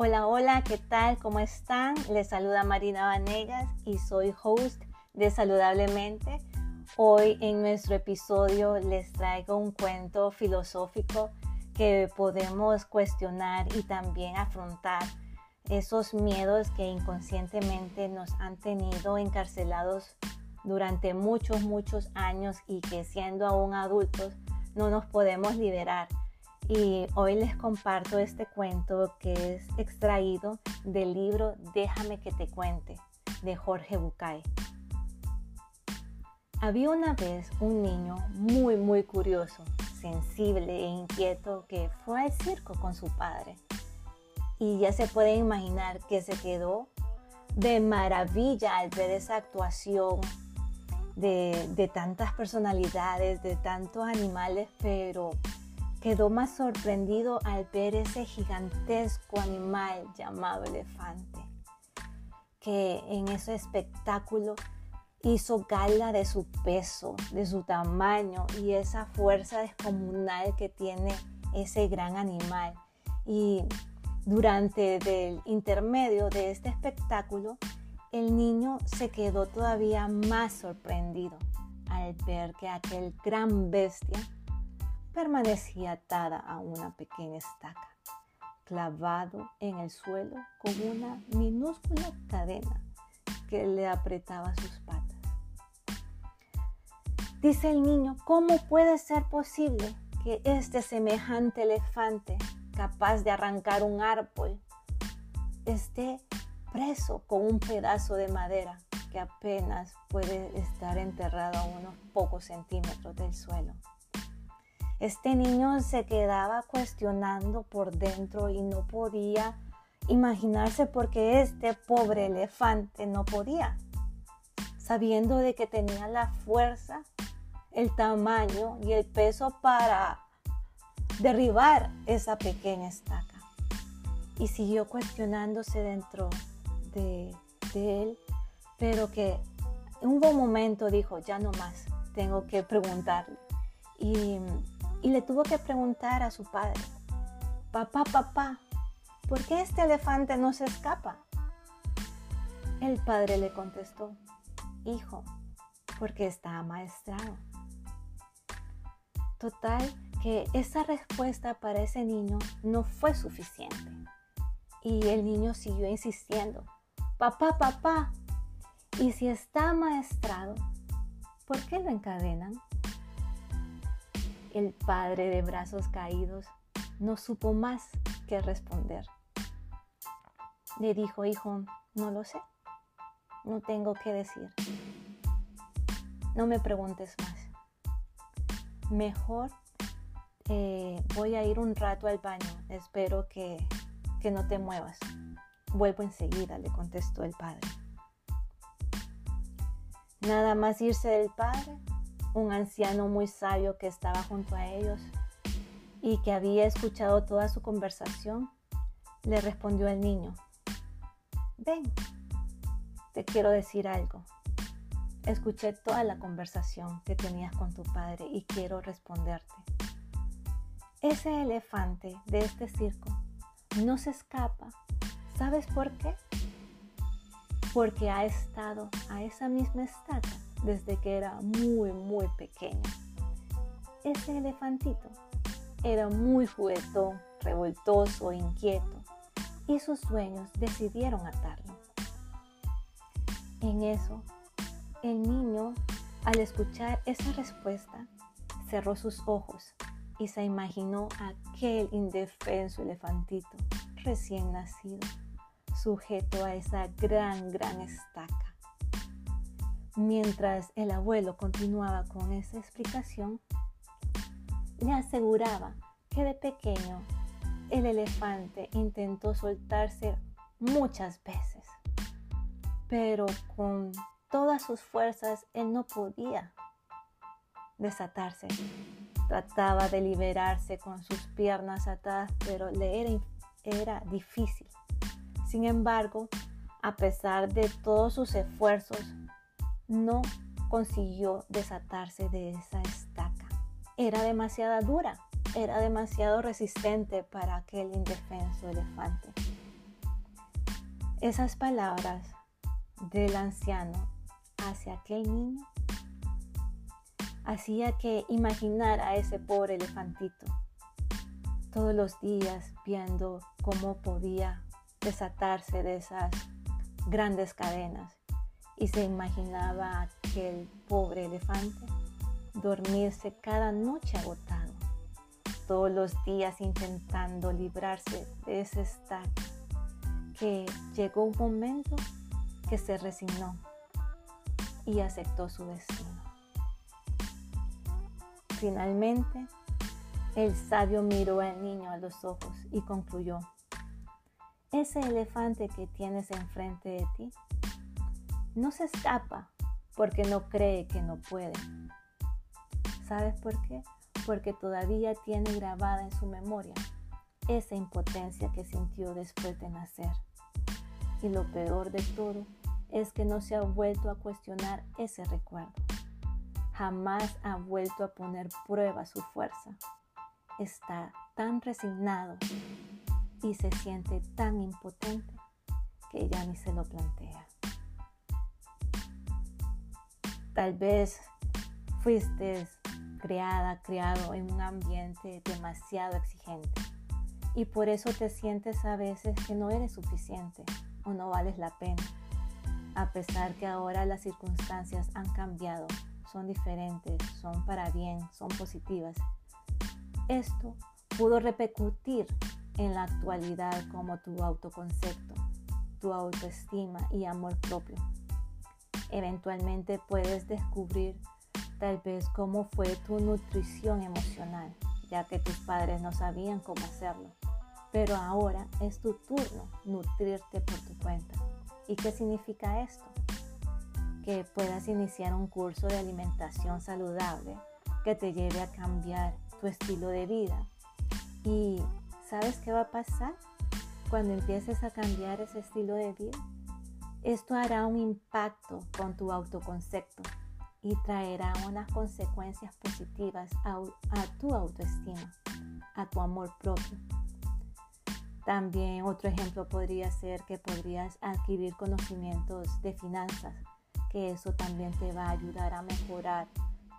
Hola, hola, ¿qué tal? ¿Cómo están? Les saluda Marina Vanegas y soy host de Saludablemente. Hoy en nuestro episodio les traigo un cuento filosófico que podemos cuestionar y también afrontar esos miedos que inconscientemente nos han tenido encarcelados durante muchos, muchos años y que siendo aún adultos no nos podemos liberar. Y hoy les comparto este cuento que es extraído del libro Déjame que te cuente de Jorge Bucay. Había una vez un niño muy, muy curioso, sensible e inquieto que fue al circo con su padre. Y ya se puede imaginar que se quedó de maravilla al ver esa actuación de, tantas personalidades, de tantos animales, pero quedó más sorprendido al ver ese gigantesco animal llamado elefante, que en ese espectáculo hizo gala de su peso, de su tamaño y esa fuerza descomunal que tiene ese gran animal. Y durante el intermedio de este espectáculo, el niño se quedó todavía más sorprendido al ver que aquel gran bestia permanecía atada a una pequeña estaca, clavado en el suelo con una minúscula cadena que le apretaba sus patas. Dice el niño, ¿cómo puede ser posible que este semejante elefante capaz de arrancar un árbol esté preso con un pedazo de madera que apenas puede estar enterrado a unos pocos centímetros del suelo. Este niño se quedaba cuestionando por dentro y no podía imaginarse por qué este pobre elefante no podía, sabiendo de que tenía la fuerza, el tamaño y el peso para derribar esa pequeña estaca. Y siguió cuestionándose dentro de, él, pero que en un buen momento dijo, ya no más, tengo que preguntarle. Y, y le tuvo que preguntar a su padre, papá, papá, ¿por qué este elefante no se escapa? El padre le contestó, hijo, porque está amaestrado. Total, que esa respuesta para ese niño no fue suficiente. Y el niño siguió insistiendo papá, papá. Y si está maestrado, ¿por qué lo encadenan? El padre de brazos caídos no supo más que responder. Le dijo, hijo, no lo sé, no tengo que decir. No me preguntes más. Mejor eh, voy a ir un rato al baño. Espero que, que no te muevas. Vuelvo enseguida, le contestó el padre. Nada más irse del padre, un anciano muy sabio que estaba junto a ellos y que había escuchado toda su conversación, le respondió al niño, ven, te quiero decir algo. Escuché toda la conversación que tenías con tu padre y quiero responderte. Ese elefante de este circo no se escapa ¿Sabes por qué? Porque ha estado a esa misma estaca desde que era muy, muy pequeño. Ese elefantito era muy juguetón, revoltoso, inquieto, y sus dueños decidieron atarlo. En eso, el niño, al escuchar esa respuesta, cerró sus ojos y se imaginó aquel indefenso elefantito recién nacido sujeto a esa gran, gran estaca. Mientras el abuelo continuaba con esa explicación, le aseguraba que de pequeño el elefante intentó soltarse muchas veces, pero con todas sus fuerzas él no podía desatarse. Trataba de liberarse con sus piernas atadas, pero le era, era difícil. Sin embargo, a pesar de todos sus esfuerzos, no consiguió desatarse de esa estaca. Era demasiado dura, era demasiado resistente para aquel indefenso elefante. Esas palabras del anciano hacia aquel niño hacía que imaginara a ese pobre elefantito todos los días viendo cómo podía desatarse de esas grandes cadenas y se imaginaba aquel pobre elefante dormirse cada noche agotado, todos los días intentando librarse de ese estado, que llegó un momento que se resignó y aceptó su destino. Finalmente, el sabio miró al niño a los ojos y concluyó, ese elefante que tienes enfrente de ti no se escapa porque no cree que no puede. ¿Sabes por qué? Porque todavía tiene grabada en su memoria esa impotencia que sintió después de nacer. Y lo peor de todo es que no se ha vuelto a cuestionar ese recuerdo jamás ha vuelto a poner prueba su fuerza. Está tan resignado y se siente tan impotente que ya ni se lo plantea. Tal vez fuiste creada, criado en un ambiente demasiado exigente y por eso te sientes a veces que no eres suficiente o no vales la pena, a pesar que ahora las circunstancias han cambiado son diferentes, son para bien, son positivas. Esto pudo repercutir en la actualidad como tu autoconcepto, tu autoestima y amor propio. Eventualmente puedes descubrir tal vez cómo fue tu nutrición emocional, ya que tus padres no sabían cómo hacerlo. Pero ahora es tu turno nutrirte por tu cuenta. ¿Y qué significa esto? que puedas iniciar un curso de alimentación saludable que te lleve a cambiar tu estilo de vida. ¿Y sabes qué va a pasar cuando empieces a cambiar ese estilo de vida? Esto hará un impacto con tu autoconcepto y traerá unas consecuencias positivas a, tu autoestima, a tu amor propio. También otro ejemplo podría ser que podrías adquirir conocimientos de finanzas que eso también te va a ayudar a mejorar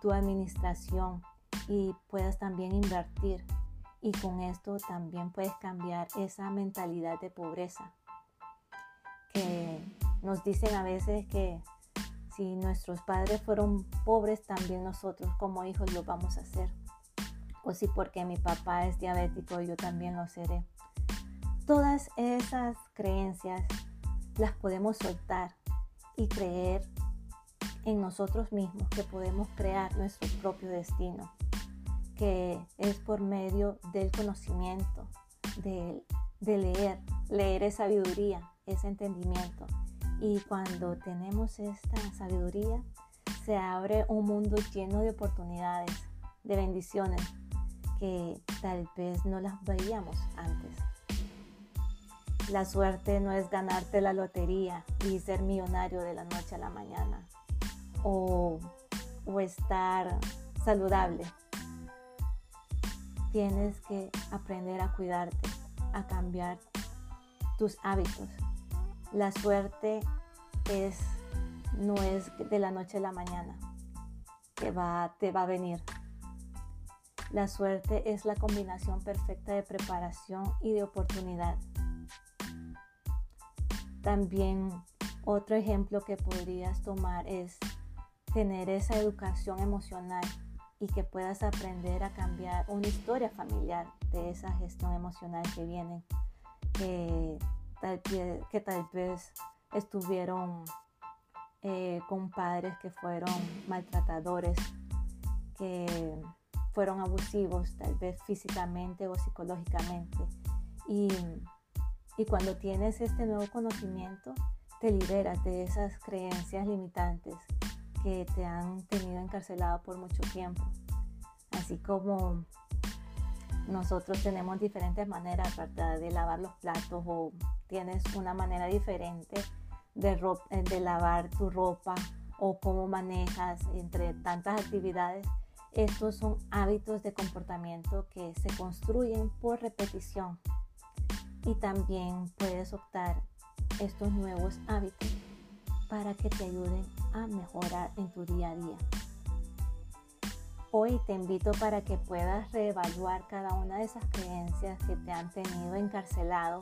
tu administración y puedas también invertir. Y con esto también puedes cambiar esa mentalidad de pobreza que nos dicen a veces que si nuestros padres fueron pobres, también nosotros como hijos lo vamos a hacer. O si porque mi papá es diabético, yo también lo seré. Todas esas creencias las podemos soltar y creer en nosotros mismos que podemos crear nuestro propio destino, que es por medio del conocimiento, de, leer. Leer es sabiduría, es entendimiento. Y cuando tenemos esta sabiduría, se abre un mundo lleno de oportunidades, de bendiciones, que tal vez no las veíamos antes. La suerte no es ganarte la lotería y ser millonario de la noche a la mañana o, estar saludable. Tienes que aprender a cuidarte, a cambiar tus hábitos. La suerte es, no es de la noche a la mañana, que va, te va a venir. La suerte es la combinación perfecta de preparación y de oportunidad. También otro ejemplo que podrías tomar es tener esa educación emocional y que puedas aprender a cambiar una historia familiar de esa gestión emocional que vienen, que tal, que tal vez estuvieron eh, con padres que fueron maltratadores, que fueron abusivos, tal vez físicamente o psicológicamente. Y, y cuando tienes este nuevo conocimiento, te liberas de esas creencias limitantes que te han tenido encarcelado por mucho tiempo. Así como nosotros tenemos diferentes maneras de lavar los platos o tienes una manera diferente de, eh, de lavar tu ropa o cómo manejas entre tantas actividades. Estos son hábitos de comportamiento que se construyen por repetición y también puedes optar estos nuevos hábitos para que te ayuden a mejorar en tu día a día. Hoy te invito para que puedas reevaluar cada una de esas creencias que te han tenido encarcelado,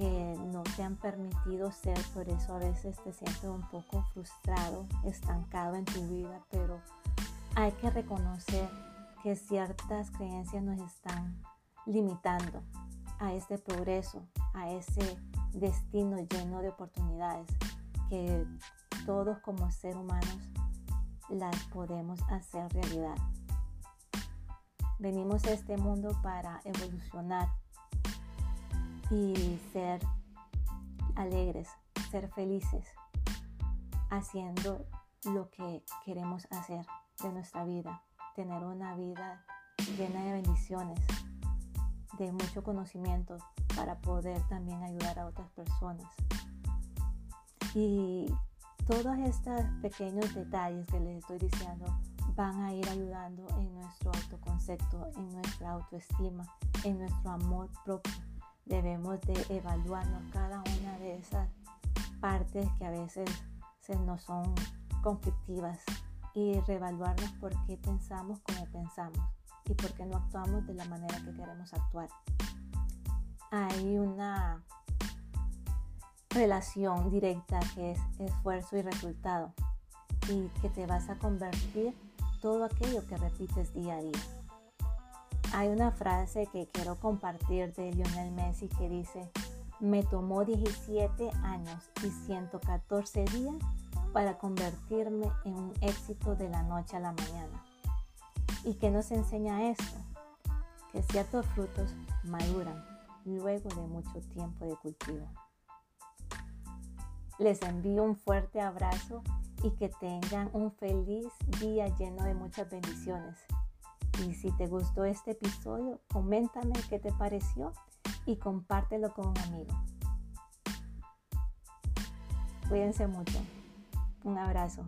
que no te han permitido ser, por eso a veces te sientes un poco frustrado, estancado en tu vida, pero hay que reconocer que ciertas creencias nos están limitando a este progreso, a ese destino lleno de oportunidades que todos como seres humanos las podemos hacer realidad. Venimos a este mundo para evolucionar y ser alegres, ser felices, haciendo lo que queremos hacer de nuestra vida, tener una vida llena de bendiciones, de mucho conocimiento para poder también ayudar a otras personas. Y todos estos pequeños detalles que les estoy diciendo van a ir ayudando en nuestro autoconcepto, en nuestra autoestima, en nuestro amor propio. Debemos de evaluarnos cada una de esas partes que a veces se nos son conflictivas y reevaluarnos por qué pensamos como pensamos y por qué no actuamos de la manera que queremos actuar. Hay una relación directa que es esfuerzo y resultado y que te vas a convertir todo aquello que repites día a día. Hay una frase que quiero compartir de Lionel Messi que dice, me tomó 17 años y 114 días para convertirme en un éxito de la noche a la mañana. ¿Y qué nos enseña esto? Que ciertos frutos maduran luego de mucho tiempo de cultivo. Les envío un fuerte abrazo y que tengan un feliz día lleno de muchas bendiciones. Y si te gustó este episodio, coméntame qué te pareció y compártelo con un amigo. Cuídense mucho. Un abrazo.